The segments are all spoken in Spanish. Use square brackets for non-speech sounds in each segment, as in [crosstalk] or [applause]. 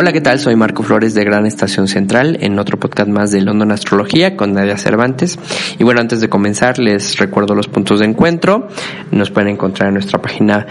Hola, ¿qué tal? Soy Marco Flores de Gran Estación Central en otro podcast más de London Astrología con Nadia Cervantes. Y bueno, antes de comenzar les recuerdo los puntos de encuentro. Nos pueden encontrar en nuestra página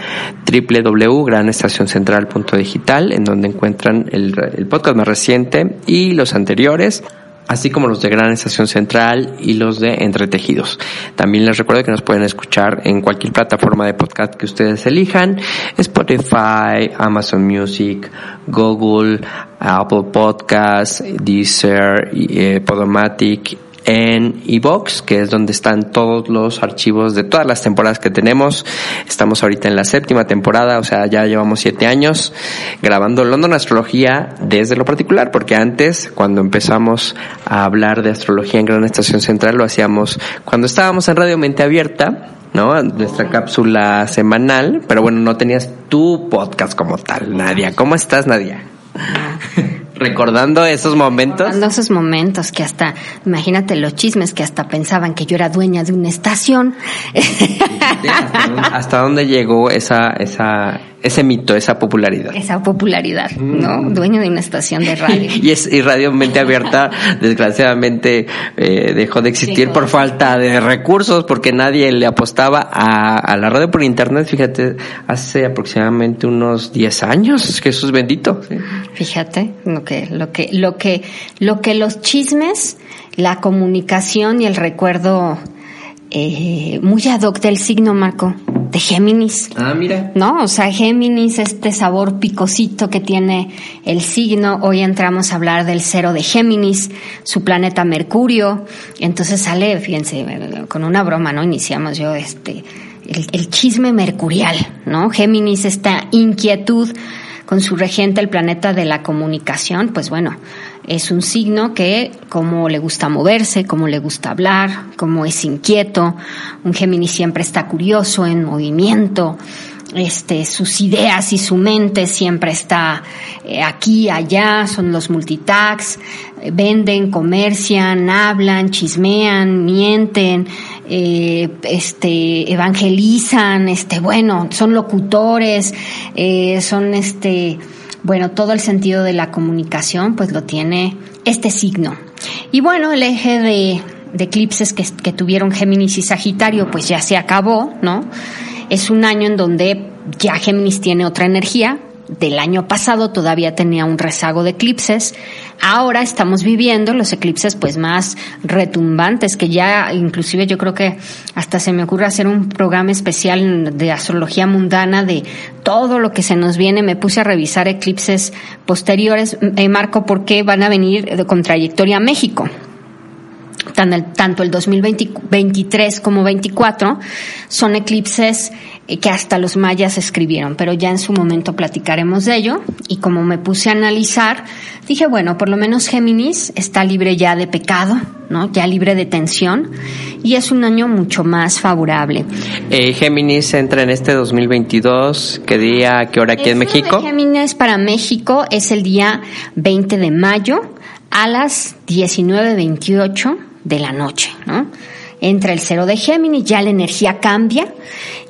www.granestacioncentral.digital en donde encuentran el, el podcast más reciente y los anteriores así como los de Gran Estación Central y los de Entretejidos. También les recuerdo que nos pueden escuchar en cualquier plataforma de podcast que ustedes elijan, Spotify, Amazon Music, Google, Apple Podcasts, Deezer, eh, Podomatic en iBox, que es donde están todos los archivos de todas las temporadas que tenemos. Estamos ahorita en la séptima temporada, o sea, ya llevamos siete años grabando London Astrología desde lo particular, porque antes, cuando empezamos a hablar de astrología en Gran Estación Central, lo hacíamos cuando estábamos en Radio Mente Abierta, ¿no? Nuestra cápsula semanal, pero bueno, no tenías tu podcast como tal, Nadia. ¿Cómo estás, Nadia? Recordando esos momentos. Recordando esos momentos que hasta, imagínate los chismes que hasta pensaban que yo era dueña de una estación. ¿Hasta dónde, llegó esa, esa, ese mito, esa popularidad. Esa popularidad, ¿no? Mm. Dueño de una estación de radio. [laughs] y es y Radio Mente Abierta, [laughs] desgraciadamente, eh, dejó de existir por falta de recursos, porque nadie le apostaba a, a, la radio por internet, fíjate, hace aproximadamente unos 10 años, Jesús bendito. Fíjate, lo que, lo que, lo que, lo que los chismes, la comunicación y el recuerdo eh, muy ad hoc del signo, Marco, de Géminis. Ah, mira. ¿No? O sea, Géminis, este sabor picosito que tiene el signo. Hoy entramos a hablar del cero de Géminis, su planeta Mercurio. Entonces sale, fíjense, con una broma, ¿no? Iniciamos yo este, el, el chisme mercurial, ¿no? Géminis, esta inquietud con su regente, el planeta de la comunicación, pues bueno, es un signo que como le gusta moverse, como le gusta hablar, como es inquieto, un Géminis siempre está curioso, en movimiento, este, sus ideas y su mente siempre está eh, aquí, allá, son los multitags, eh, venden, comercian, hablan, chismean, mienten, eh, este, evangelizan, este, bueno, son locutores, son este, bueno, todo el sentido de la comunicación pues lo tiene este signo. Y bueno, el eje de, eclipses que, que tuvieron Géminis y Sagitario pues ya se acabó, ¿no? Es un año en donde ya Géminis tiene otra energía, del año pasado todavía tenía un rezago de eclipses. Ahora estamos viviendo los eclipses pues más retumbantes que ya inclusive yo creo que hasta se me ocurre hacer un programa especial de astrología mundana de todo lo que se nos viene. Me puse a revisar eclipses posteriores, eh, Marco, porque van a venir con trayectoria a México tanto el 2023 como 24 son eclipses que hasta los mayas escribieron, pero ya en su momento platicaremos de ello. Y como me puse a analizar, dije, bueno, por lo menos Géminis está libre ya de pecado, ¿no? Ya libre de tensión y es un año mucho más favorable. Eh, Géminis entra en este 2022, ¿qué día, qué hora aquí en México? Géminis para México es el día 20 de mayo a las 19.28 de la noche, ¿no? Entra el cero de Géminis, ya la energía cambia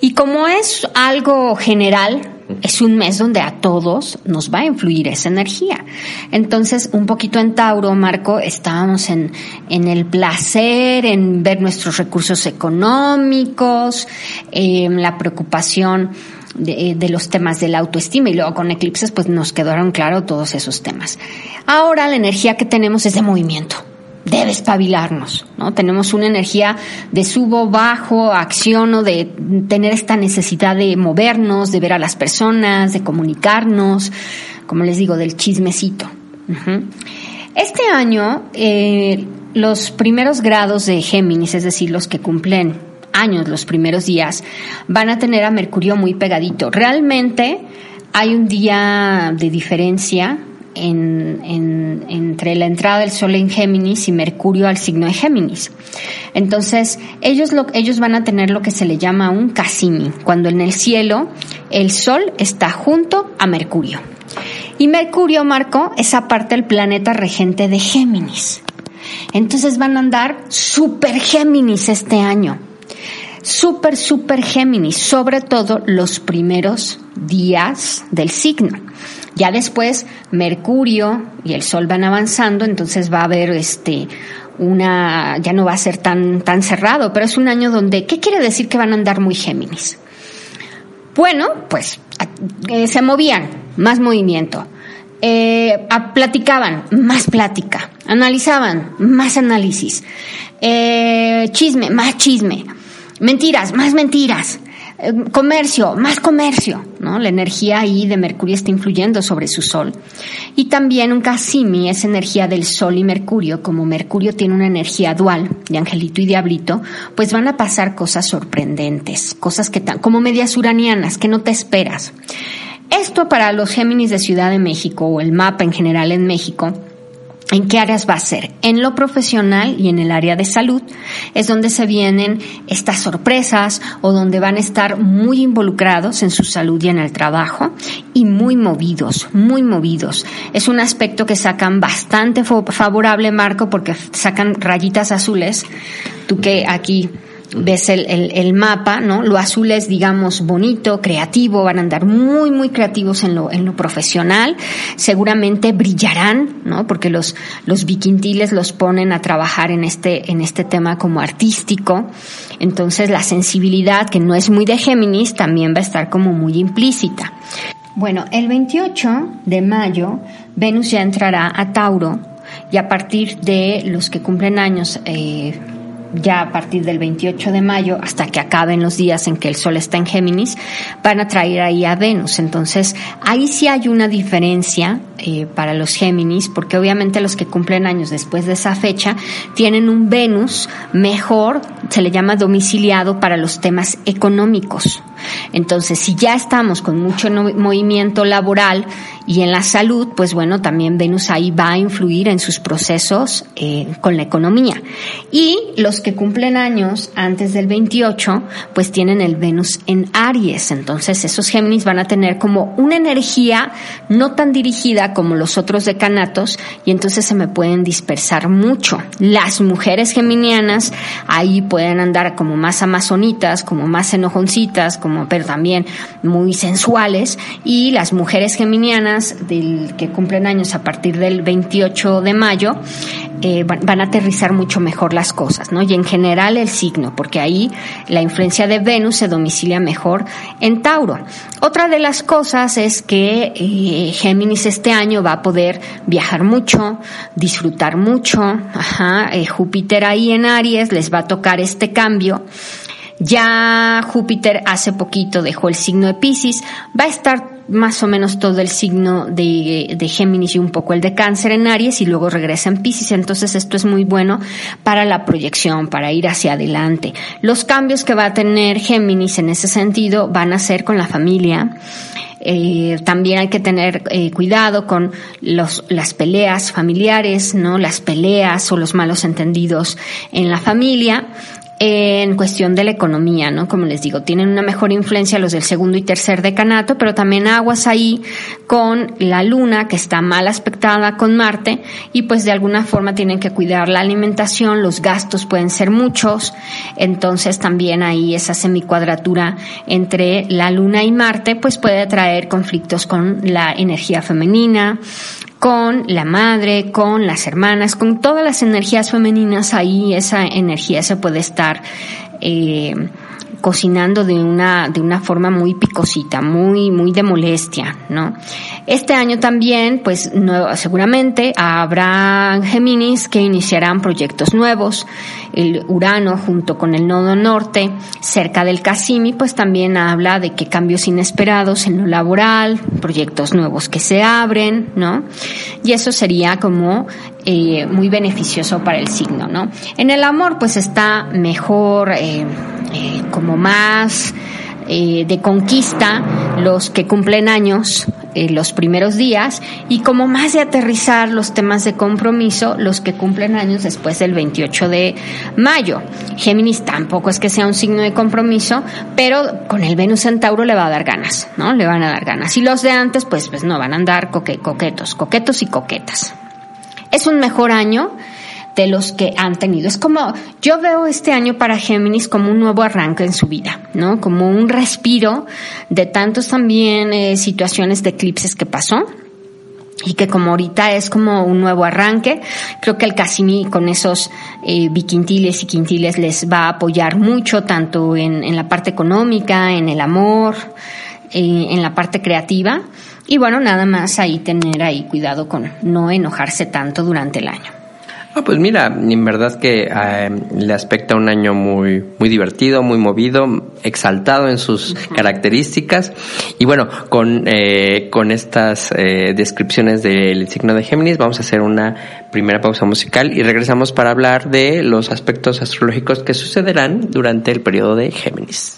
y como es algo general, Es un mes donde a todos nos va a influir esa energía. Entonces, un poquito en Tauro, Marco, estábamos en, en el placer, en ver nuestros recursos económicos, en la preocupación de, de, los temas de la autoestima y luego con eclipses pues nos quedaron claros todos esos temas. Ahora la energía que tenemos es de movimiento debe espabilarnos, ¿no? Tenemos una energía de subo, bajo, acción o de tener esta necesidad de movernos, de ver a las personas, de comunicarnos, como les digo, del chismecito. Este año, eh, los primeros grados de Géminis, es decir, los que cumplen años, los primeros días, van a tener a Mercurio muy pegadito. Realmente hay un día de diferencia en, entre la entrada del Sol en Géminis y Mercurio al signo de Géminis. Entonces, ellos, lo, ellos van a tener lo que se le llama un Cassini, cuando en el cielo el Sol está junto a Mercurio. Y Mercurio, Marco, es aparte el planeta regente de Géminis. Entonces van a andar super Géminis este año. Super, super Géminis, sobre todo los primeros días del signo. Ya después Mercurio y el Sol van avanzando, entonces va a haber este una ya no va a ser tan tan cerrado, pero es un año donde ¿qué quiere decir que van a andar muy Géminis? Bueno, pues eh, se movían, más movimiento. Eh, platicaban, más plática. Analizaban, más análisis. Eh, chisme, más chisme. Mentiras, más mentiras. Eh, comercio, más comercio, ¿no? La energía ahí de Mercurio está influyendo sobre su Sol. Y también un Casimi es energía del Sol y Mercurio, como Mercurio tiene una energía dual de angelito y diablito, pues van a pasar cosas sorprendentes, cosas que como medias uranianas, que no te esperas. Esto para los Géminis de Ciudad de México o el mapa en general en México, ¿En qué áreas va a ser? En lo profesional y en el área de salud es donde se vienen estas sorpresas o donde van a estar muy involucrados en su salud y en el trabajo y muy movidos, muy movidos. Es un aspecto que sacan bastante favorable, Marco, porque sacan rayitas azules. Tú que aquí ves el, el, mapa, ¿no? Lo azul es, digamos, bonito, creativo, van a andar muy, muy creativos en lo, en lo profesional, seguramente brillarán, ¿no? Porque los, los viquintiles los ponen a trabajar en este, en este tema como artístico. Entonces la sensibilidad, que no es muy de Géminis, también va a estar como muy implícita. Bueno, el 28 de mayo, Venus ya entrará a Tauro y a partir de los que cumplen años, eh, ya a partir del 28 de mayo hasta que acaben los días en que el Sol está en Géminis, van a traer ahí a Venus. Entonces, ahí sí hay una diferencia eh, para los Géminis, porque obviamente los que cumplen años después de esa fecha tienen un Venus mejor, se le llama domiciliado para los temas económicos. Entonces, si ya estamos con mucho movimiento laboral y en la salud, pues bueno, también Venus ahí va a influir en sus procesos eh, con la economía. Y los que cumplen años antes del 28, pues tienen el Venus en Aries. Entonces, esos Géminis van a tener como una energía no tan dirigida como los otros decanatos y entonces se me pueden dispersar mucho. Las mujeres geminianas ahí pueden andar como más amazonitas, como más enojoncitas, como pero también muy sensuales y las mujeres geminianas del que cumplen años a partir del 28 de mayo eh, van, a aterrizar mucho mejor las cosas, ¿no? Y en general el signo, porque ahí la influencia de Venus se domicilia mejor en Tauro. Otra de las cosas es que eh, Géminis este año va a poder viajar mucho, disfrutar mucho, ajá, eh, Júpiter ahí en Aries les va a tocar este cambio. Ya Júpiter hace poquito dejó el signo de Pisces, va a estar más o menos todo el signo de, de, Géminis y un poco el de cáncer en Aries y luego regresa en Pisces. Entonces esto es muy bueno para la proyección, para ir hacia adelante. Los cambios que va a tener Géminis en ese sentido van a ser con la familia. Eh, también hay que tener eh, cuidado con los, las peleas familiares, ¿no? Las peleas o los malos entendidos en la familia en cuestión de la economía, ¿no? Como les digo, tienen una mejor influencia los del segundo y tercer decanato, pero también aguas ahí con la luna que está mal aspectada con Marte y pues de alguna forma tienen que cuidar la alimentación, los gastos pueden ser muchos, entonces también ahí esa semicuadratura entre la luna y Marte pues puede traer conflictos con la energía femenina, con la madre, con las hermanas, con todas las energías femeninas, ahí esa energía se puede estar eh, cocinando de una, de una forma muy picosita, muy, muy de molestia, ¿no? Este año también, pues, seguramente habrá Géminis que iniciarán proyectos nuevos. El Urano, junto con el nodo norte, cerca del Casimi, pues también habla de que cambios inesperados en lo laboral, proyectos nuevos que se abren, ¿no? Y eso sería como eh, muy beneficioso para el signo, ¿no? En el amor, pues está mejor, eh, eh, como más eh, de conquista los que cumplen años eh, los primeros días y como más de aterrizar los temas de compromiso los que cumplen años después del 28 de mayo. Géminis tampoco es que sea un signo de compromiso, pero con el Venus en Tauro le va a dar ganas, ¿no? Le van a dar ganas. Y los de antes, pues, pues no, van a andar coquetos, coquetos y coquetas. Es un mejor año de los que han tenido. Es como, yo veo este año para Géminis como un nuevo arranque en su vida, ¿no? Como un respiro de tantos también eh, situaciones de eclipses que pasó y que como ahorita es como un nuevo arranque, creo que el Casimí con esos eh, biquintiles y quintiles les va a apoyar mucho, tanto en, en la parte económica, en el amor, eh, en la parte creativa. Y bueno, nada más ahí tener ahí cuidado con no enojarse tanto durante el año. Ah, pues mira, en verdad que eh, le aspecta un año muy, muy divertido, muy movido, exaltado en sus características. Y bueno, con, eh, con estas eh, descripciones del signo de Géminis, vamos a hacer una primera pausa musical y regresamos para hablar de los aspectos astrológicos que sucederán durante el periodo de Géminis.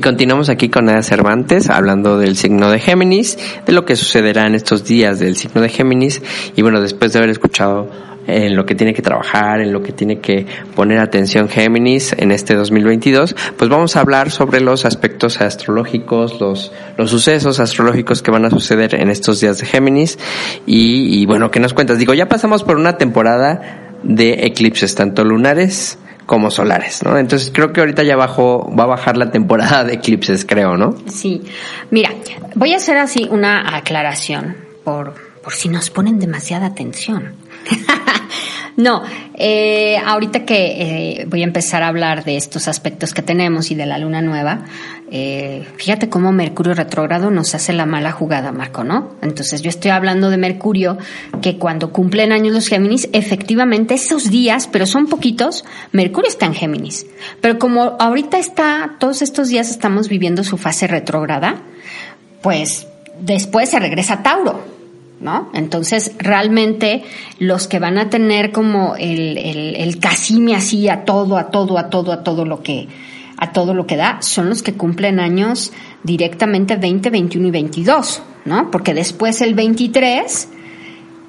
Y continuamos aquí con Ana Cervantes hablando del signo de Géminis, de lo que sucederá en estos días del signo de Géminis. Y bueno, después de haber escuchado en lo que tiene que trabajar, en lo que tiene que poner atención Géminis en este 2022, pues vamos a hablar sobre los aspectos astrológicos, los, los sucesos astrológicos que van a suceder en estos días de Géminis. Y, y bueno, ¿qué nos cuentas? Digo, ya pasamos por una temporada de eclipses, tanto lunares como solares, ¿no? Entonces creo que ahorita ya bajó, va a bajar la temporada de eclipses, creo, ¿no? Sí. Mira, voy a hacer así una aclaración por, por si nos ponen demasiada atención. [laughs] no, eh, ahorita que eh, voy a empezar a hablar de estos aspectos que tenemos y de la luna nueva, eh, fíjate cómo Mercurio retrógrado nos hace la mala jugada, Marco, ¿no? Entonces yo estoy hablando de Mercurio, que cuando cumplen años los Géminis, efectivamente esos días, pero son poquitos, Mercurio está en Géminis. Pero como ahorita está, todos estos días estamos viviendo su fase retrógrada, pues después se regresa a Tauro. ¿no? Entonces, realmente los que van a tener como el, el, el casime así a todo, a todo, a todo, a todo lo que, a todo lo que da, son los que cumplen años directamente 20, 21 y 22, ¿no? Porque después el 23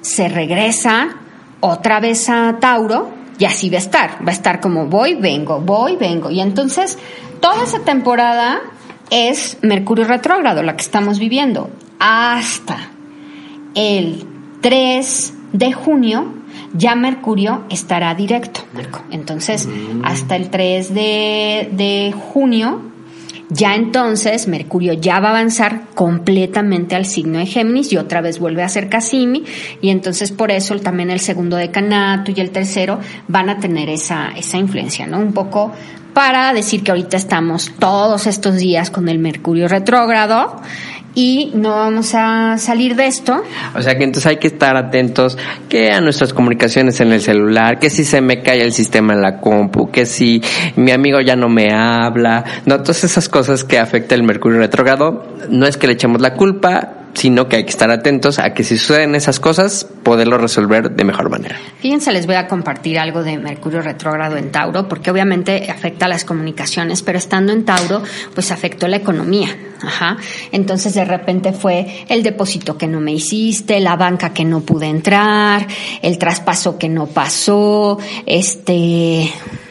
se regresa otra vez a Tauro y así va a estar, va a estar como voy, vengo, voy, vengo. Y entonces, toda esa temporada es Mercurio retrógrado, la que estamos viviendo, hasta el 3 de junio ya Mercurio estará directo, Marco. Entonces, hasta el 3 de, de, junio, ya entonces Mercurio ya va a avanzar completamente al signo de Géminis y otra vez vuelve a ser Casimi y entonces por eso también el segundo decanato y el tercero van a tener esa, esa influencia, ¿no? Un poco para decir que ahorita estamos todos estos días con el Mercurio retrógrado y no vamos a salir de esto. O sea que entonces hay que estar atentos que a nuestras comunicaciones en el celular, que si se me cae el sistema en la compu, que si mi amigo ya no me habla, no, todas esas cosas que afecta el mercurio retrógrado, no es que le echemos la culpa, sino que hay que estar atentos a que si suceden esas cosas, poderlo resolver de mejor manera. Fíjense, les voy a compartir algo de Mercurio retrógrado en Tauro, porque obviamente afecta las comunicaciones, pero estando en Tauro, pues afectó la economía. Ajá. Entonces de repente fue el depósito que no me hiciste, la banca que no pude entrar, el traspaso que no pasó, este,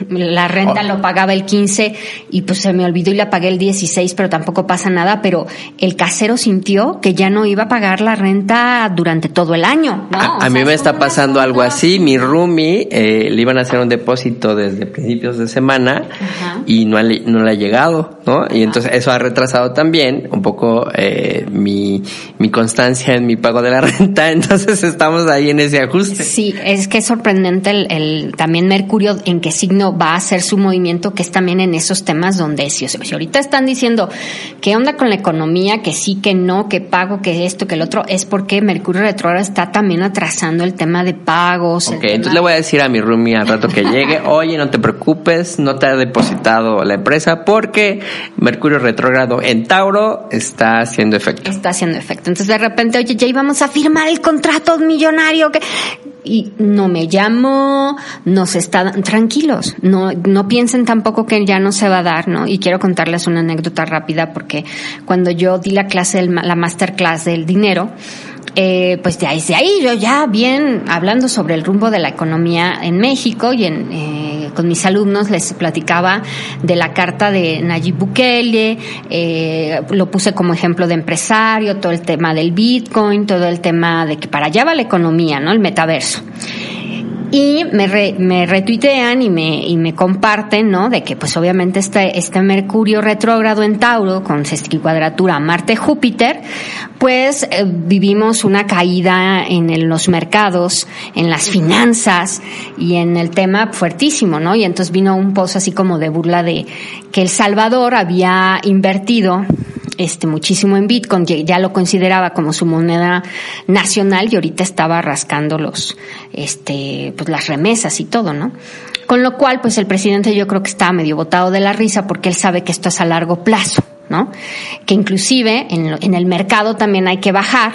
la renta lo pagaba el 15 y pues se me olvidó y la pagué el 16, pero tampoco pasa nada, pero el casero sintió que ya no iba a pagar la renta durante todo el año. ¿no? A, a mí me está pasando algo así. Mi roomie eh, le iban a hacer un depósito desde principios de semana Ajá. y no, ha, no le ha llegado, ¿no? Y entonces eso ha retrasado también un poco eh, mi, mi constancia en mi pago de la [laughs] renta. Entonces estamos ahí en ese ajuste. Sí, es que es sorprendente el, el también Mercurio en qué signo va a hacer su movimiento, que es también en esos temas donde si, si ahorita están diciendo qué onda con la economía, que sí, que no, que pago, que esto, que el otro, es porque Mercurio retrógrado está también atrasando el tema de pagos. Ok, entonces le voy a decir a mi roomie al rato que llegue, [laughs] oye, no te preocupes, no te ha depositado la empresa porque Mercurio retrógrado en Tauro está haciendo efecto. Está haciendo efecto. Entonces de repente, oye, ya íbamos a firmar el contrato millonario que y no me llamó, no se está tranquilos, no no piensen tampoco que ya no se va a dar, ¿no? Y quiero contarles una anécdota rápida porque cuando yo di la clase la masterclass del dinero, eh, pues ahí, de ahí yo ya bien hablando sobre el rumbo de la economía en México y en, eh, con mis alumnos les platicaba de la carta de Nayib Bukele, eh, lo puse como ejemplo de empresario, todo el tema del Bitcoin, todo el tema de que para allá va la economía, ¿no? El metaverso y me, re, me retuitean y me, y me comparten, ¿no? De que pues obviamente este, este Mercurio retrógrado en Tauro con sesquicuadratura Marte-Júpiter, pues eh, vivimos una caída en el, los mercados, en las finanzas y en el tema fuertísimo, ¿no? Y entonces vino un pozo así como de burla de que El Salvador había invertido este muchísimo en Bitcoin, ya lo consideraba como su moneda nacional y ahorita estaba rascando los este pues las remesas y todo, ¿no? Con lo cual, pues el presidente yo creo que está medio botado de la risa porque él sabe que esto es a largo plazo, ¿no? Que inclusive en, en el mercado también hay que bajar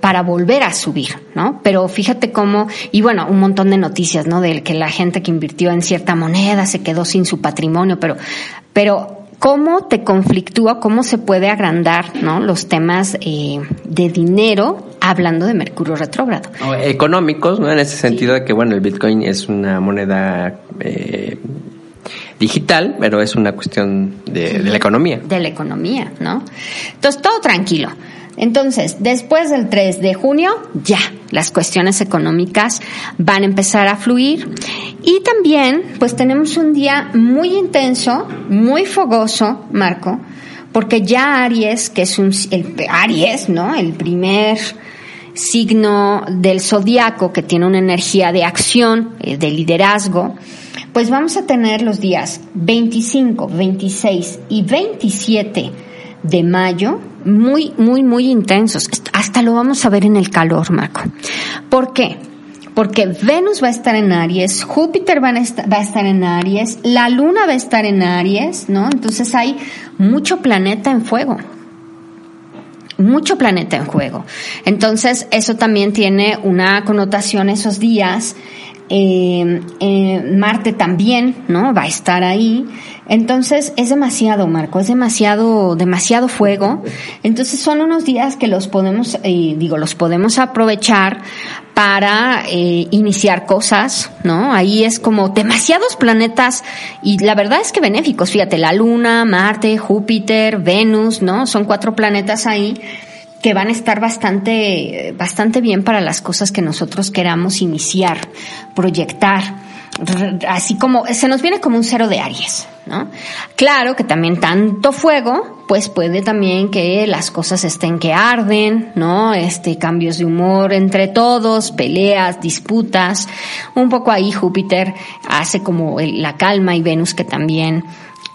para volver a subir, ¿no? Pero fíjate cómo, y bueno, un montón de noticias, ¿no? De que la gente que invirtió en cierta moneda se quedó sin su patrimonio, pero, pero cómo te conflictúa, cómo se puede agrandar, ¿no? Los temas eh, de dinero hablando de Mercurio retrógrado. económicos, ¿no? En ese sentido de que, bueno, el Bitcoin es una moneda eh, digital, pero es una cuestión de, de la economía. De la economía, ¿no? Entonces, todo tranquilo. Entonces, después del 3 de junio, ya, las cuestiones económicas van a empezar a fluir. Y también, pues tenemos un día muy intenso, muy fogoso, Marco, porque ya Aries, que es un, el, Aries, ¿no? El primer signo del zodiaco que tiene una energía de acción, eh, de liderazgo, pues vamos a tener los días 25, 26 y 27 de mayo muy, muy, muy intensos. Hasta lo vamos a ver en el calor, Marco. ¿Por qué? Porque Venus va a estar en Aries, Júpiter va a, estar, va a estar en Aries, la Luna va a estar en Aries, ¿no? Entonces hay mucho planeta en fuego mucho planeta en juego. Entonces, eso también tiene una connotación esos días eh, eh, Marte también, ¿no? Va a estar ahí. Entonces es demasiado, Marco, es demasiado, demasiado fuego. Entonces son unos días que los podemos, eh, digo, los podemos aprovechar para eh, iniciar cosas, ¿no? Ahí es como demasiados planetas y la verdad es que benéficos. Fíjate, la Luna, Marte, Júpiter, Venus, ¿no? Son cuatro planetas ahí que van a estar bastante, bastante bien para las cosas que nosotros queramos iniciar, proyectar, así como se nos viene como un cero de Aries, ¿no? Claro que también tanto fuego, pues puede también que las cosas estén que arden, ¿no? Este cambios de humor entre todos, peleas, disputas, un poco ahí Júpiter hace como la calma y Venus que también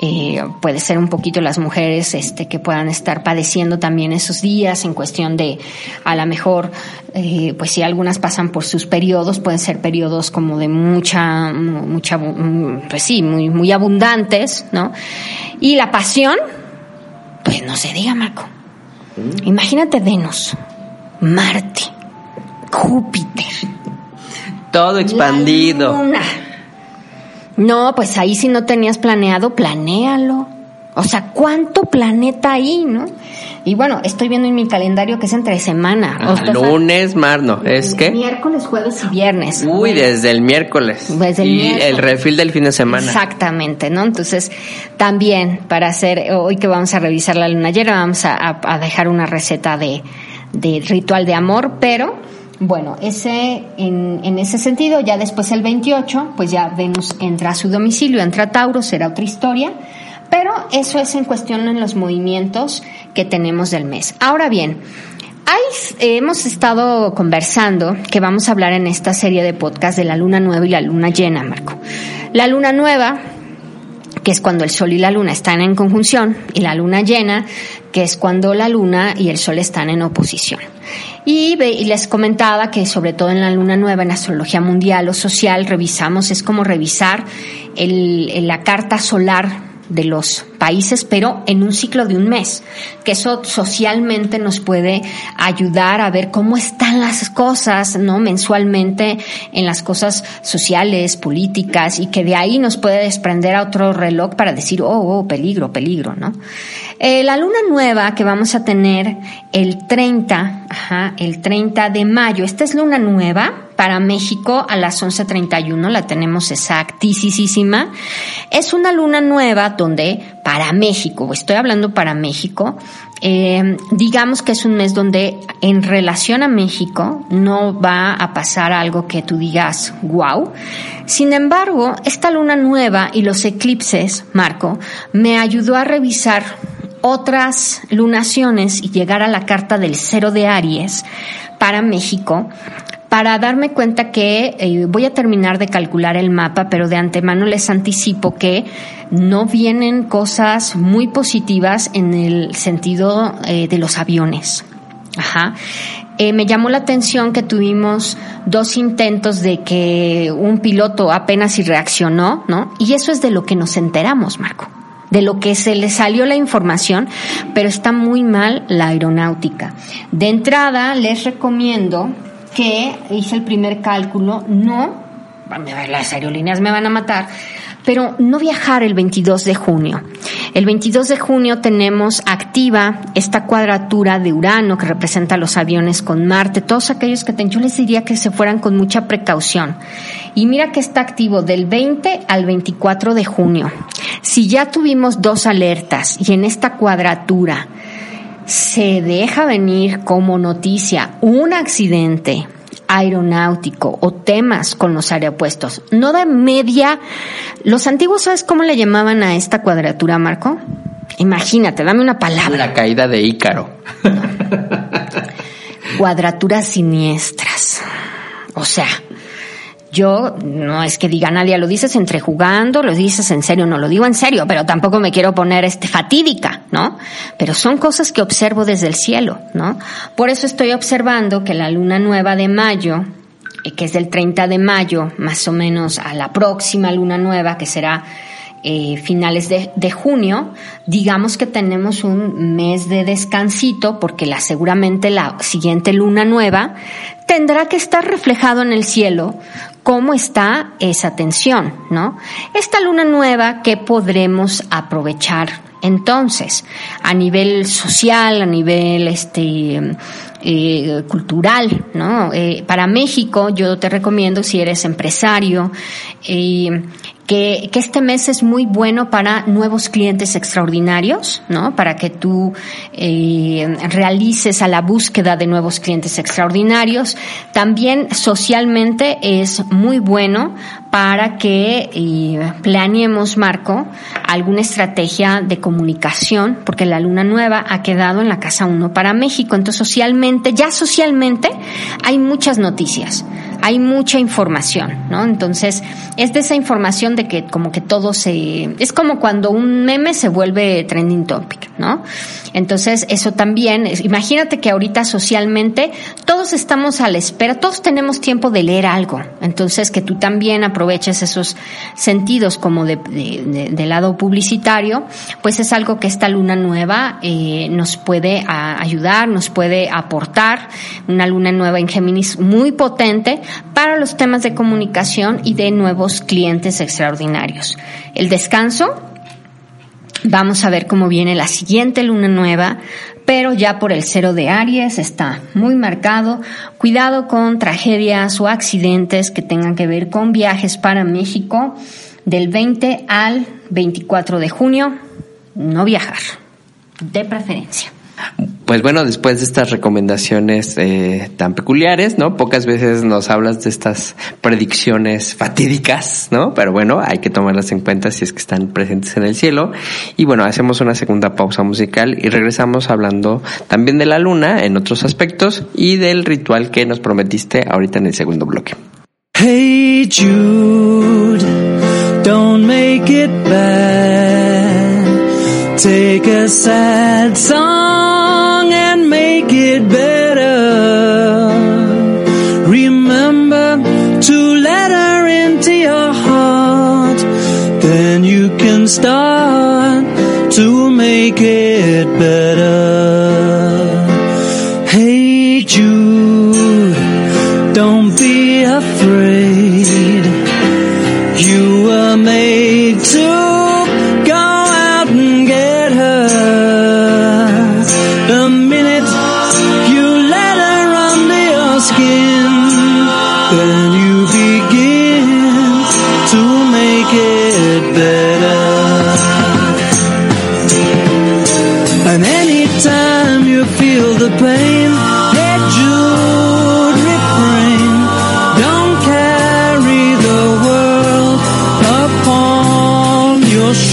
eh, puede ser un poquito las mujeres este, que puedan estar padeciendo también esos días en cuestión de, a lo mejor, eh, pues si algunas pasan por sus periodos, pueden ser periodos como de mucha, mucha, pues sí, muy, muy abundantes, ¿no? Y la pasión, pues no se diga, Marco. Imagínate Venus, Marte, Júpiter. Todo expandido. No, pues ahí si no tenías planeado, planéalo. O sea, ¿cuánto planeta ahí, no? Y bueno, estoy viendo en mi calendario que es entre semana. Ah, lunes, mar, no, es que... Miércoles, jueves y viernes. Uy, desde el miércoles. Desde el y el refil del fin de semana. Exactamente, ¿no? Entonces, también para hacer, hoy que vamos a revisar la luna llena, vamos a, a dejar una receta de, de ritual de amor, pero bueno, ese, en, en, ese sentido, ya después el 28, pues ya Venus entra a su domicilio, entra a Tauro, será otra historia, pero eso es en cuestión en los movimientos que tenemos del mes. Ahora bien, hay, hemos estado conversando que vamos a hablar en esta serie de podcast de la luna nueva y la luna llena, Marco. La luna nueva que es cuando el Sol y la Luna están en conjunción, y la Luna llena, que es cuando la Luna y el Sol están en oposición. Y, les comentaba que sobre todo en la luna nueva, en astrología mundial o social, revisamos, es como revisar el, la carta solar de los países, pero en un ciclo de un mes, que eso socialmente nos puede ayudar a ver cómo están las cosas, ¿no? Mensualmente en las cosas sociales, políticas, y que de ahí nos puede desprender a otro reloj para decir, oh, oh, peligro, peligro, ¿no? Eh, la luna nueva que vamos a tener el 30, ajá, el 30 de mayo, esta es luna nueva, para México a las 11.31, la tenemos exactísima. Es una luna nueva donde para México, estoy hablando para México, eh, digamos que es un mes donde en relación a México no va a pasar algo que tú digas, wow. Sin embargo, esta luna nueva y los eclipses, Marco, me ayudó a revisar otras lunaciones y llegar a la carta del cero de Aries para México para darme cuenta que eh, voy a terminar de calcular el mapa, pero de antemano les anticipo que no vienen cosas muy positivas en el sentido eh, de los aviones. Ajá. Eh, me llamó la atención que tuvimos dos intentos de que un piloto apenas y reaccionó, ¿no? Y eso es de lo que nos enteramos, Marco de lo que se le salió la información, pero está muy mal la aeronáutica. De entrada, les recomiendo que hice el primer cálculo, no, las aerolíneas me van a matar, pero no viajar el 22 de junio. El 22 de junio tenemos activa esta cuadratura de Urano que representa los aviones con Marte, todos aquellos que yo les diría que se fueran con mucha precaución. Y mira que está activo del 20 al 24 de junio. Si ya tuvimos dos alertas y en esta cuadratura se deja venir como noticia un accidente aeronáutico o temas con los aeropuestos, no de media. Los antiguos, ¿sabes cómo le llamaban a esta cuadratura, Marco? Imagínate, dame una palabra. La caída de Ícaro. Cuadraturas siniestras. O sea, yo no es que diga nadie, lo dices entre jugando, lo dices en serio, no lo digo en serio, pero tampoco me quiero poner este fatídica, ¿no? Pero son cosas que observo desde el cielo, ¿no? Por eso estoy observando que la luna nueva de mayo, eh, que es del 30 de mayo, más o menos a la próxima luna nueva, que será eh, finales de, de, junio, digamos que tenemos un mes de descansito porque la, seguramente la siguiente luna nueva tendrá que estar reflejado en el cielo cómo está esa tensión, ¿no? Esta luna nueva que podremos aprovechar entonces a nivel social, a nivel este eh, cultural, ¿no? Eh, para México yo te recomiendo si eres empresario eh, que, que, este mes es muy bueno para nuevos clientes extraordinarios, ¿no? Para que tú eh, realices a la búsqueda de nuevos clientes extraordinarios. También socialmente es muy bueno para que eh, planeemos, Marco, alguna estrategia de comunicación, porque la luna nueva ha quedado en la casa 1 para México. Entonces, socialmente, ya socialmente, hay muchas noticias hay mucha información, ¿no? Entonces, es de esa información de que como que todo se... Es como cuando un meme se vuelve trending topic, ¿no? Entonces, eso también, imagínate que ahorita socialmente todos estamos a la espera, todos tenemos tiempo de leer algo. Entonces, que tú también aproveches esos sentidos como de, de, lado publicitario, pues es algo que esta luna nueva eh, nos puede ayudar, nos puede aportar. Una luna nueva en Géminis muy potente para los temas de comunicación y de nuevos clientes extraordinarios. El descanso, Vamos a ver cómo viene la siguiente luna nueva, pero ya por el cero de Aries está muy marcado. Cuidado con tragedias o accidentes que tengan que ver con viajes para México del 20 al 24 de junio. No viajar, de preferencia. Pues bueno, después de estas recomendaciones eh, tan peculiares, ¿no? Pocas veces nos hablas de estas predicciones fatídicas, ¿no? Pero bueno, hay que tomarlas en cuenta si es que están presentes en el cielo. Y bueno, hacemos una segunda pausa musical y regresamos hablando también de la luna en otros aspectos y del ritual que nos prometiste ahorita en el segundo bloque. To make it better. Hey Jude,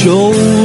show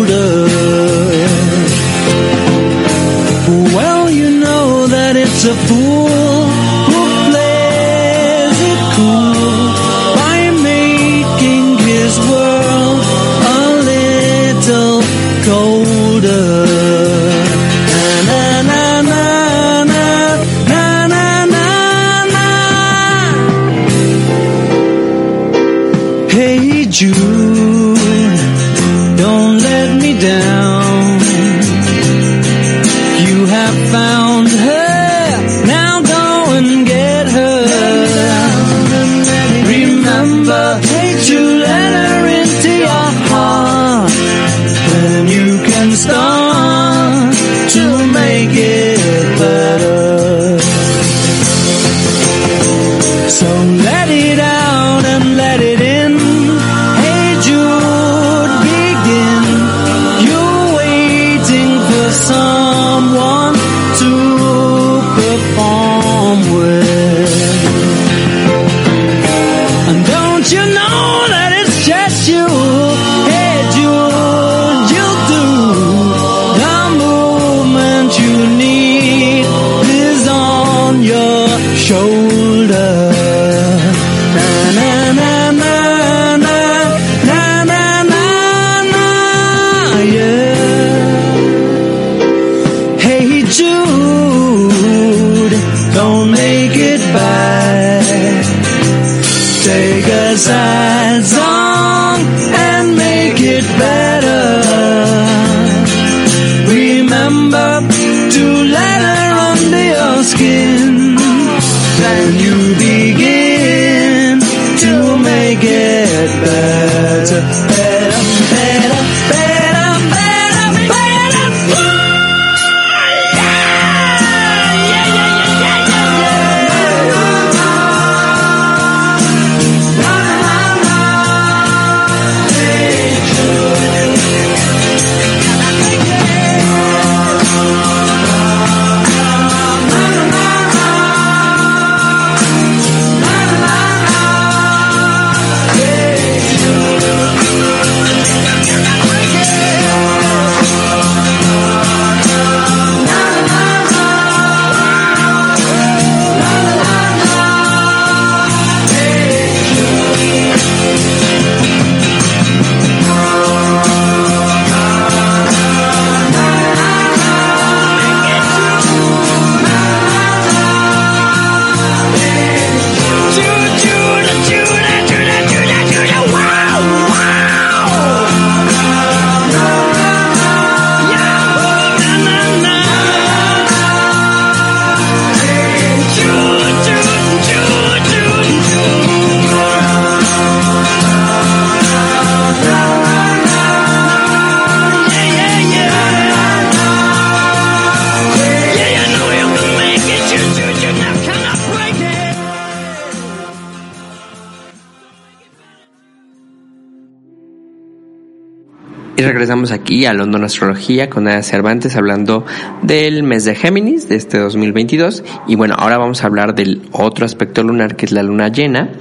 regresamos aquí a London Astrología con Ana Cervantes hablando del mes de Géminis de este 2022. Y bueno, ahora vamos a hablar del otro aspecto lunar que es la luna llena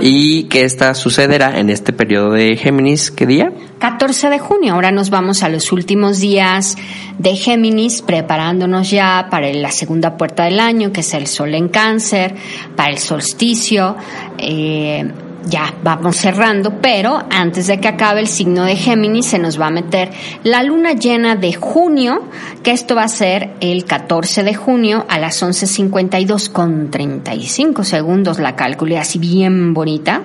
y que esta sucederá en este periodo de Géminis. ¿Qué día? 14 de junio. Ahora nos vamos a los últimos días de Géminis, preparándonos ya para la segunda puerta del año, que es el sol en cáncer, para el solsticio. Eh, ya vamos cerrando, pero antes de que acabe el signo de Géminis se nos va a meter la luna llena de junio, que esto va a ser el 14 de junio a las 11.52 con 35 segundos, la calculé así bien bonita.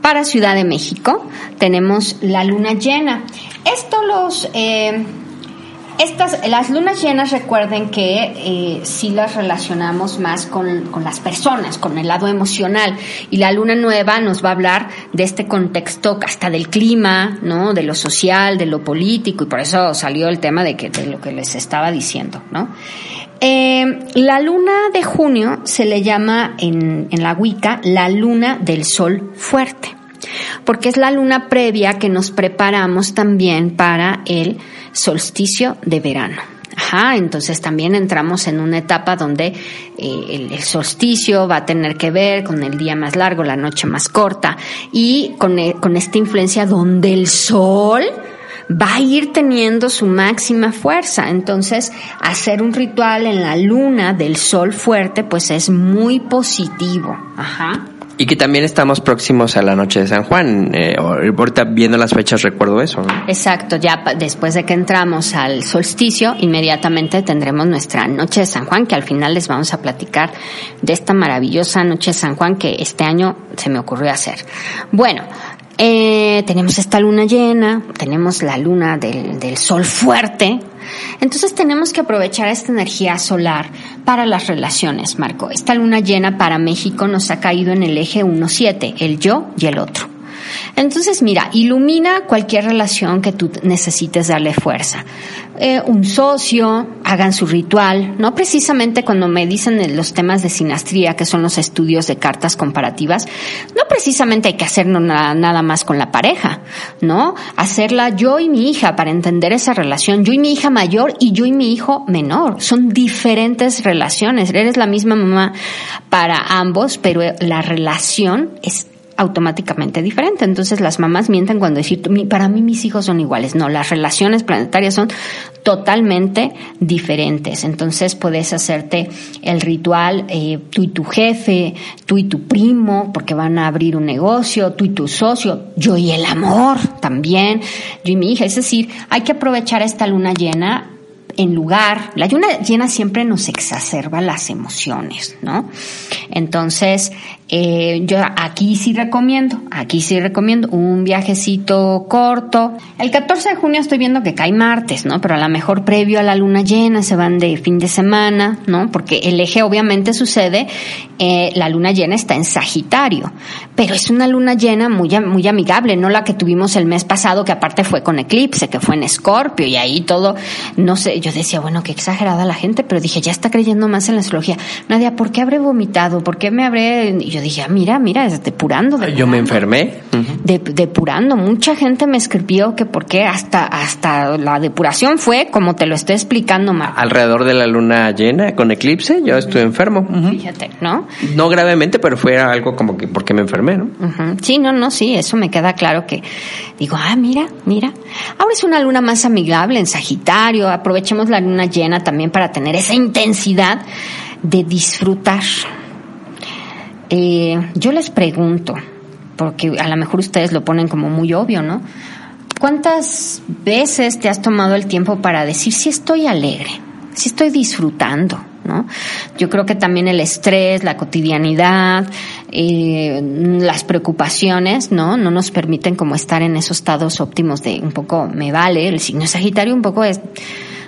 Para Ciudad de México tenemos la luna llena. Esto los... Eh, estas, las lunas llenas, recuerden que eh, sí las relacionamos más con, con, las personas, con el lado emocional. Y la luna nueva nos va a hablar de este contexto hasta del clima, ¿no? De lo social, de lo político, y por eso salió el tema de, que, de lo que les estaba diciendo, ¿no? Eh, la luna de junio se le llama en, en la Wicca la luna del sol fuerte porque es la luna previa que nos preparamos también para el solsticio de verano. Ajá, entonces también entramos en una etapa donde eh, el, el, solsticio va a tener que ver con el día más largo, la noche más corta y con, con esta influencia donde el sol va a ir teniendo su máxima fuerza. Entonces, hacer un ritual en la luna del sol fuerte, pues es muy positivo. Ajá. Y que también estamos próximos a la noche de San Juan. Eh, ahorita viendo las fechas recuerdo eso. ¿no? Exacto, ya después de que entramos al solsticio, inmediatamente tendremos nuestra noche de San Juan, que al final les vamos a platicar de esta maravillosa noche de San Juan que este año se me ocurrió hacer. Bueno, eh, tenemos esta luna llena, tenemos la luna del, del, sol fuerte. Entonces tenemos que aprovechar esta energía solar para las relaciones, Marco. Esta luna llena para México nos ha caído en el eje 1-7, el yo y el otro. Entonces, mira, ilumina cualquier relación que tú necesites darle fuerza. Eh, un socio, hagan su ritual, no precisamente cuando me dicen los temas de sinastría, que son los estudios de cartas comparativas, no precisamente hay que hacerlo nada, nada más con la pareja, ¿no? Hacerla yo y mi hija para entender esa relación, yo y mi hija mayor y yo y mi hijo menor. Son diferentes relaciones, eres la misma mamá para ambos, pero la relación es automáticamente diferente. Entonces las mamás mienten cuando dicen, para mí mis hijos son iguales. No, las relaciones planetarias son totalmente diferentes. Entonces puedes hacerte el ritual eh, tú y tu jefe, tú y tu primo, porque van a abrir un negocio, tú y tu socio, yo y el amor también, yo y mi hija. Es decir, hay que aprovechar esta luna llena en lugar, la luna llena siempre nos exacerba las emociones, ¿no? Entonces, Eh, yo aquí sí recomiendo, aquí sí recomiendo un viajecito corto. El 14 de junio estoy viendo que cae martes, ¿no? Pero a lo mejor previo a la luna llena se van de fin de semana, ¿no? Porque el eje obviamente sucede, eh, la luna llena está en Sagitario, pero es una luna llena muy, muy amigable, no la que tuvimos el mes pasado, que aparte fue con eclipse, que fue en Escorpio y ahí todo, no sé, yo decía, bueno, qué exagerada la gente, pero dije, ya está creyendo más en la astrología. Nadia, ¿por qué habré vomitado? ¿Por qué me habré...? Dije, ah, mira, mira, es depurando. depurando. Yo me enfermé. De- depurando. Mucha gente me escribió que por qué hasta, hasta la depuración fue como te lo estoy explicando, Mar. Alrededor de la luna llena con eclipse, yo estuve enfermo. Fíjate, ¿no? No gravemente, pero fue algo como que porque me enfermé, ¿no? Sí, no, no, sí, eso me queda claro que digo, ah, mira, mira. Ahora es una luna más amigable en Sagitario. Aprovechemos la luna llena también para tener esa intensidad de disfrutar. Eh, yo les pregunto, porque a lo mejor ustedes lo ponen como muy obvio, ¿no? ¿Cuántas veces te has tomado el tiempo para decir si estoy alegre, si estoy disfrutando? ¿no? Yo creo que también el estrés, la cotidianidad, eh, las preocupaciones, ¿no? No nos permiten como estar en esos estados óptimos de un poco me vale, el signo Sagitario un poco es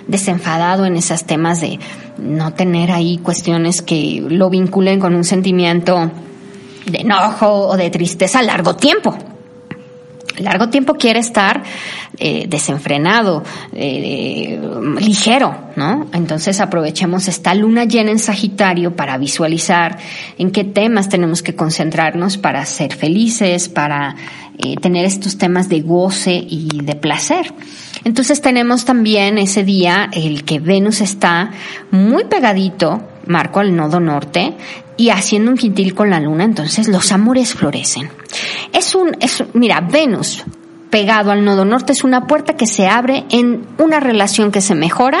desenfadado en esos temas de no tener ahí cuestiones que lo vinculen con un sentimiento de enojo o de tristeza a largo tiempo. Largo tiempo quiere estar eh, desenfrenado, eh, ligero, ¿no? Entonces aprovechemos esta luna llena en Sagitario para visualizar en qué temas tenemos que concentrarnos para ser felices, para eh, tener estos temas de goce y de placer. Entonces tenemos también ese día el que Venus está muy pegadito, marco al nodo norte, y haciendo un quintil con la luna, entonces los amores florecen. Es un, es, mira, Venus pegado al nodo norte es una puerta que se abre en una relación que se mejora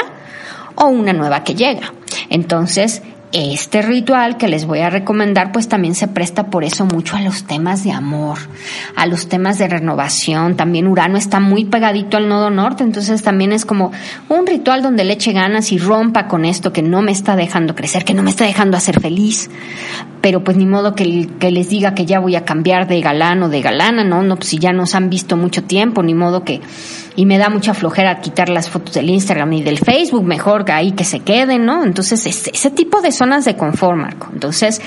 o una nueva que llega. Entonces, este ritual que les voy a recomendar pues también se presta por eso mucho a los temas de amor, a los temas de renovación. También Urano está muy pegadito al nodo norte, entonces también es como un ritual donde le eche ganas y rompa con esto que no me está dejando crecer, que no me está dejando hacer feliz. Pero pues ni modo que, les diga que ya voy a cambiar de galán o de galana, no, no, pues si ya nos han visto mucho tiempo, ni modo que y me da mucha flojera quitar las fotos del Instagram y del Facebook, mejor que ahí que se queden, ¿no? Entonces, ese tipo de zonas de confort, Marco. Entonces,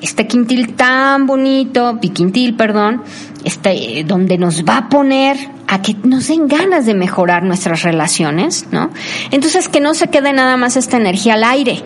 este quintil tan bonito, piquintil, perdón, este, donde nos va a poner a que nos den ganas de mejorar nuestras relaciones, ¿no? Entonces, que no se quede nada más esta energía al aire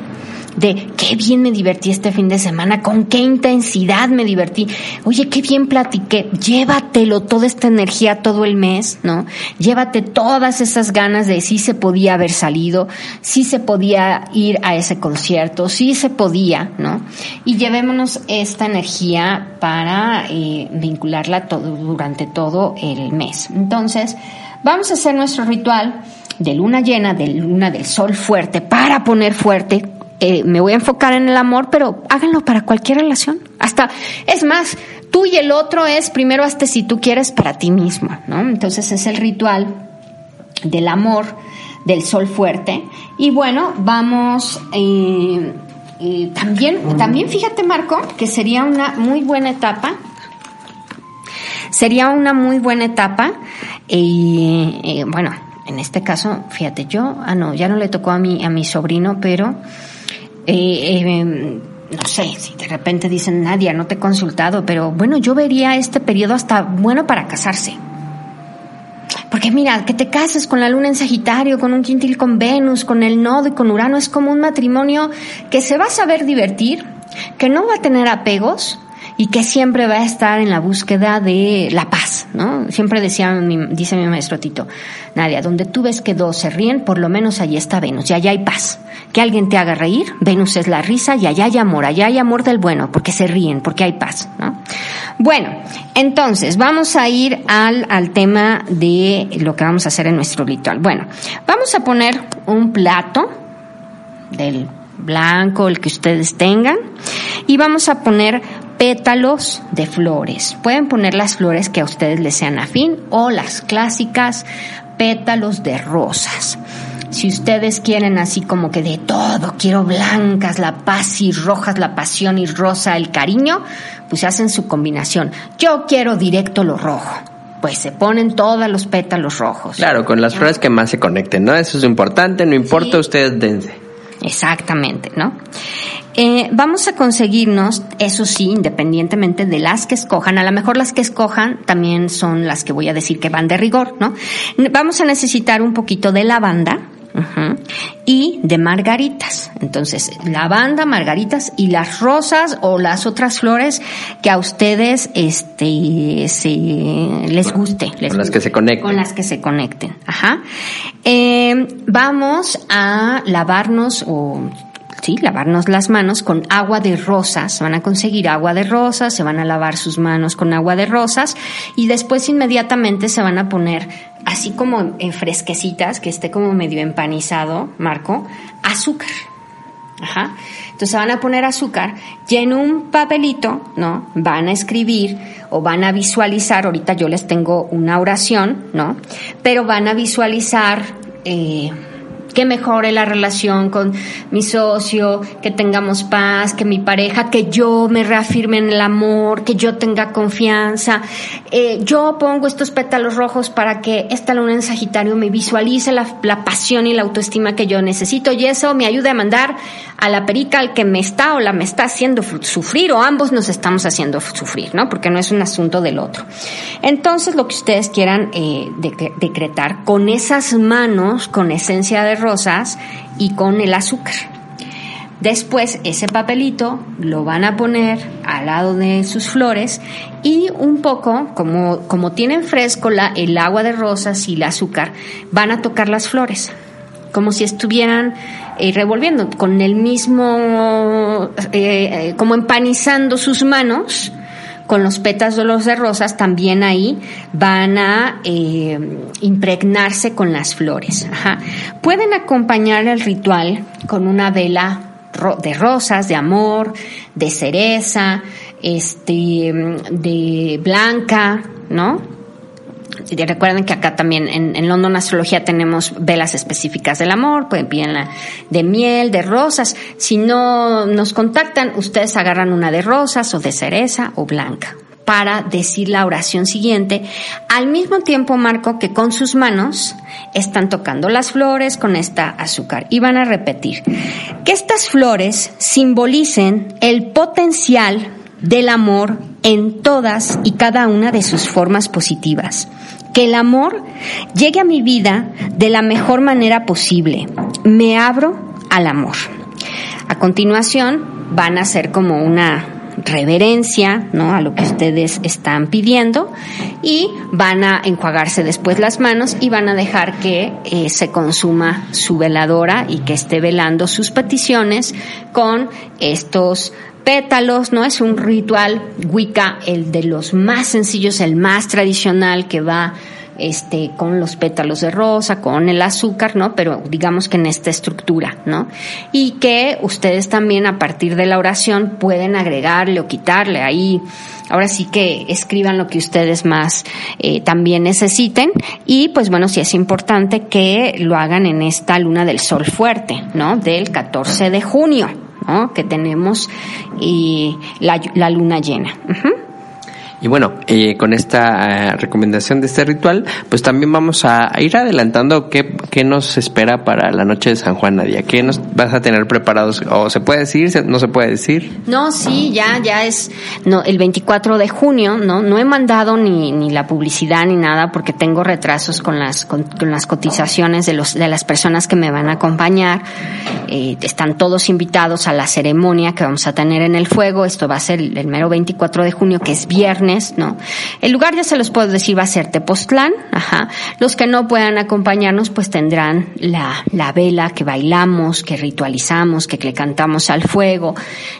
de qué bien me divertí este fin de semana, con qué intensidad me divertí. Oye, qué bien platiqué. Llévatelo toda esta energía todo el mes, ¿no? Llévate todas esas ganas de sí se podía haber salido, sí se podía ir a ese concierto, sí se podía, ¿no? Y llevémonos esta energía para eh, vincularla todo, durante todo el mes. Entonces, vamos a hacer nuestro ritual de luna llena, de luna del sol fuerte, para poner fuerte eh, me voy a enfocar en el amor, pero háganlo para cualquier relación. Hasta, es más, tú y el otro es primero hasta si tú quieres para ti mismo, ¿no? Entonces es el ritual del amor, del sol fuerte. Y bueno, vamos, eh, eh, también, también fíjate Marco, que sería una muy buena etapa. Sería una muy buena etapa. Y bueno, en este caso, fíjate, yo, ah, no, ya no le tocó a mi, a mi sobrino, pero eh, no sé, si de repente dicen, Nadia, no te he consultado, pero bueno, yo vería este periodo hasta bueno para casarse. Porque mira, que te cases con la luna en Sagitario, con un quintil con Venus, con el nodo y con Urano, es como un matrimonio que se va a saber divertir, que no va a tener apegos y que siempre va a estar en la búsqueda de la paz, ¿no? Siempre decía, mi, dice mi maestro Tito, Nadia, donde tú ves que dos se ríen, por lo menos allí está Venus, y allá hay paz. Que alguien te haga reír, Venus es la risa, y allá hay amor, allá hay amor del bueno, porque se ríen, porque hay paz, ¿no? Bueno, entonces, vamos a ir al, al tema de lo que vamos a hacer en nuestro ritual. Bueno, vamos a poner un plato del blanco, el que ustedes tengan, y vamos a poner pétalos de flores. Pueden poner las flores que a ustedes les sean afín o las clásicas pétalos de rosas. Si ustedes quieren así como que de todo, quiero blancas, la paz y rojas, la pasión y rosa, el cariño, pues hacen su combinación. Yo quiero directo lo rojo. Pues se ponen todos los pétalos rojos. Claro, con las flores que más se conecten, ¿no? Eso es importante, no importa, Sí. ustedes dense. Exactamente, ¿no? Eh, vamos a conseguirnos, eso sí, independientemente de las que escojan, a lo mejor las que escojan también son las que voy a decir que van de rigor, ¿no? Vamos a necesitar un poquito de lavanda y de margaritas. Entonces, lavanda, margaritas y las rosas o las otras flores que a ustedes este, se, les guste. les Con las guste. que se conecten. Con las que se conecten. Ajá. Eh, vamos a lavarnos o sí, lavarnos las manos con agua de rosas. Van a conseguir agua de rosas, se van a lavar sus manos con agua de rosas y después inmediatamente se van a poner así como en fresquecitas, que esté como medio empanizado, Marco, azúcar. Ajá. Entonces van a poner azúcar y en un papelito, ¿no? Van a escribir o van a visualizar, ahorita yo les tengo una oración, ¿no? Pero van a visualizar eh, que mejore la relación con mi socio, que tengamos paz, que mi pareja, que yo me reafirme en el amor, que yo tenga confianza. Eh, yo pongo estos pétalos rojos para que esta luna en Sagitario me visualice la, la pasión y la autoestima que yo necesito y eso me ayude a mandar a la perica al que me está o la me está haciendo sufrir o ambos nos estamos haciendo sufrir, ¿no? Porque no es un asunto del otro. Entonces lo que ustedes quieran eh, de- decretar con esas manos, con esencia de rosas y con el azúcar. Después ese papelito lo van a poner al lado de sus flores y un poco, como, como tienen fresco la, el agua de rosas y el azúcar, van a tocar las flores, como si estuvieran eh, revolviendo con el mismo, eh, eh, como empanizando sus manos con los pétalos de rosas también ahí van a impregnarse con las flores. Ajá. Pueden acompañar el ritual con una vela de rosas, de amor, de cereza, este, de blanca, ¿no? Y recuerden que acá también en, en London Astrología tenemos velas específicas del amor, pueden pedir la de miel, de rosas. Si no nos contactan, ustedes agarran una de rosas o de cereza o blanca para decir la oración siguiente. Al mismo tiempo, Marco, que con sus manos están tocando las flores con esta azúcar y van a repetir que estas flores simbolicen el potencial del amor en todas y cada una de sus formas positivas. Que el amor llegue a mi vida de la mejor manera posible. Me abro al amor. A continuación van a hacer como una reverencia ¿no? a lo que ustedes están pidiendo y van a enjuagarse después las manos y van a dejar que eh, se consuma su veladora y que esté velando sus peticiones con estos pétalos, ¿no? Es un ritual Wicca, el de los más sencillos, el más tradicional que va este con los pétalos de rosa, con el azúcar, ¿no? Pero digamos que en esta estructura, ¿no? Y que ustedes también a partir de la oración pueden agregarle o quitarle ahí. Ahora sí que escriban lo que ustedes más eh, también necesiten y pues bueno, sí es importante que lo hagan en esta luna del sol fuerte, ¿no? Del 14 de junio. Que tenemos y la, la luna llena. Y bueno, eh, con esta eh, recomendación de este ritual, pues también vamos a, ir adelantando qué, qué nos espera para la noche de San Juan, Nadia. ¿Qué nos vas a tener preparados? ¿O se puede decir? se- ¿No se puede decir? No, sí, ya, ya es no, el 24 de junio, ¿no? No he mandado ni, ni la publicidad ni nada porque tengo retrasos con las, con, las cotizaciones de los, de las personas que me van a acompañar. Eh, están todos invitados a la ceremonia que vamos a tener en el fuego. Esto va a ser el mero 24 de junio, que es viernes, ¿no? El lugar ya se los puedo decir va a ser Tepoztlán, ajá. Los que no puedan acompañarnos pues tendrán la, la vela que bailamos, que ritualizamos, que le cantamos al fuego,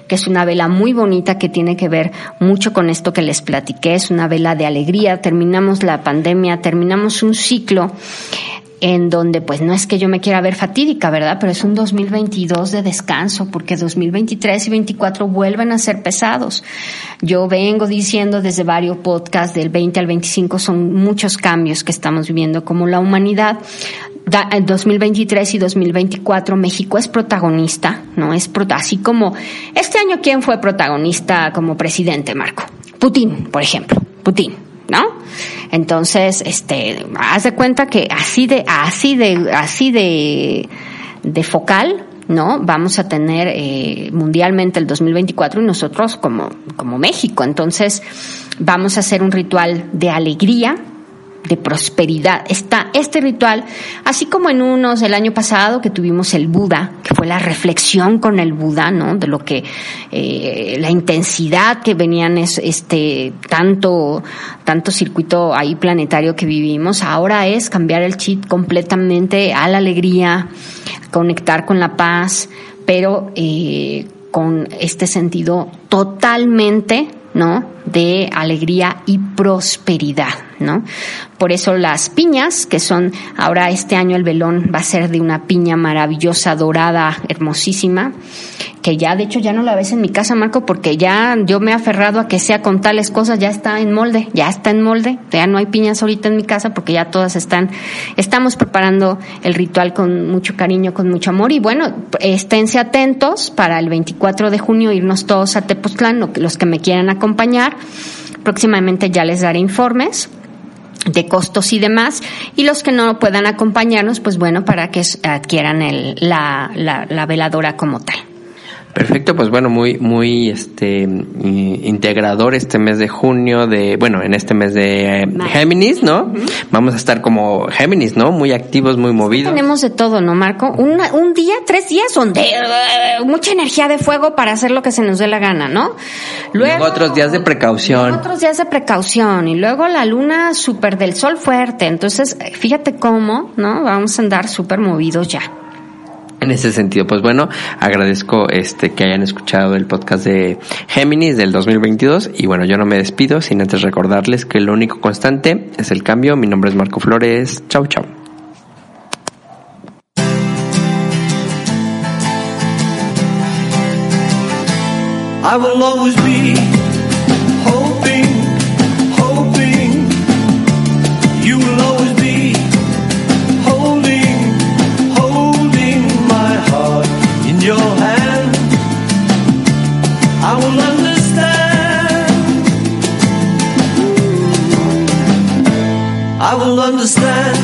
que es una vela muy bonita que tiene que ver mucho con esto que les platiqué, es una vela de alegría, terminamos la pandemia, terminamos un ciclo en donde pues no es que yo me quiera ver fatídica, ¿verdad? Pero es un 2022 de descanso, porque 2023 y 2024 vuelven a ser pesados. Yo vengo diciendo desde varios podcasts del 20 al 25 son muchos cambios que estamos viviendo como la humanidad da- en 2023 y 2024 México es protagonista, ¿no? Es prota- así como este año quién fue protagonista como presidente, Marco? Putin, por ejemplo, Putin, ¿no? Entonces, este, haz de cuenta que así de así de así de de focal ¿no? Vamos a tener eh, mundialmente el 2024 y nosotros como, como México. Entonces, vamos a hacer un ritual de alegría, de prosperidad. Está este ritual, así como en unos el año pasado que tuvimos el Buda, que fue la reflexión con el Buda, ¿no? De lo que eh, la intensidad que venían es este tanto tanto circuito ahí planetario que vivimos. Ahora es cambiar el chip completamente a la alegría, conectar con la paz, pero eh, con este sentido totalmente, ¿no? De alegría y prosperidad, ¿no? Por eso las piñas, que son, ahora este año el velón va a ser de una piña maravillosa, dorada, hermosísima, que ya, de hecho, ya no la ves en mi casa, Marco, porque ya yo me he aferrado a que sea con tales cosas, ya está en molde, ya está en molde, ya no hay piñas ahorita en mi casa porque ya todas están, estamos preparando el ritual con mucho cariño, con mucho amor y bueno, esténse atentos para el 24 de junio irnos todos a Tepoztlán, los que me quieran acompañar, próximamente ya les daré informes de costos y demás, y los que no puedan acompañarnos, pues bueno, para que adquieran el, la, la, la veladora como tal. Perfecto, pues bueno, muy, muy este i- integrador este mes de junio de, bueno, en este mes de eh. Géminis, ¿no? Vamos a estar como Géminis, ¿no? Muy activos, muy movidos. Tenemos de todo, ¿no, Marco? Una- un día, tres días son de eh, mucha energía de fuego para hacer lo que se nos dé la gana, ¿no? Luego otros días de precaución. Otros días de precaución y luego la luna súper del sol fuerte. Entonces, fíjate cómo, ¿no? Vamos a andar súper movidos ya. En ese sentido, pues bueno, agradezco este que hayan escuchado el podcast de Géminis del 2022 y bueno, yo no me despido sin antes recordarles que lo único constante es el cambio. Mi nombre es Marco Flores. Chau, chau. Understand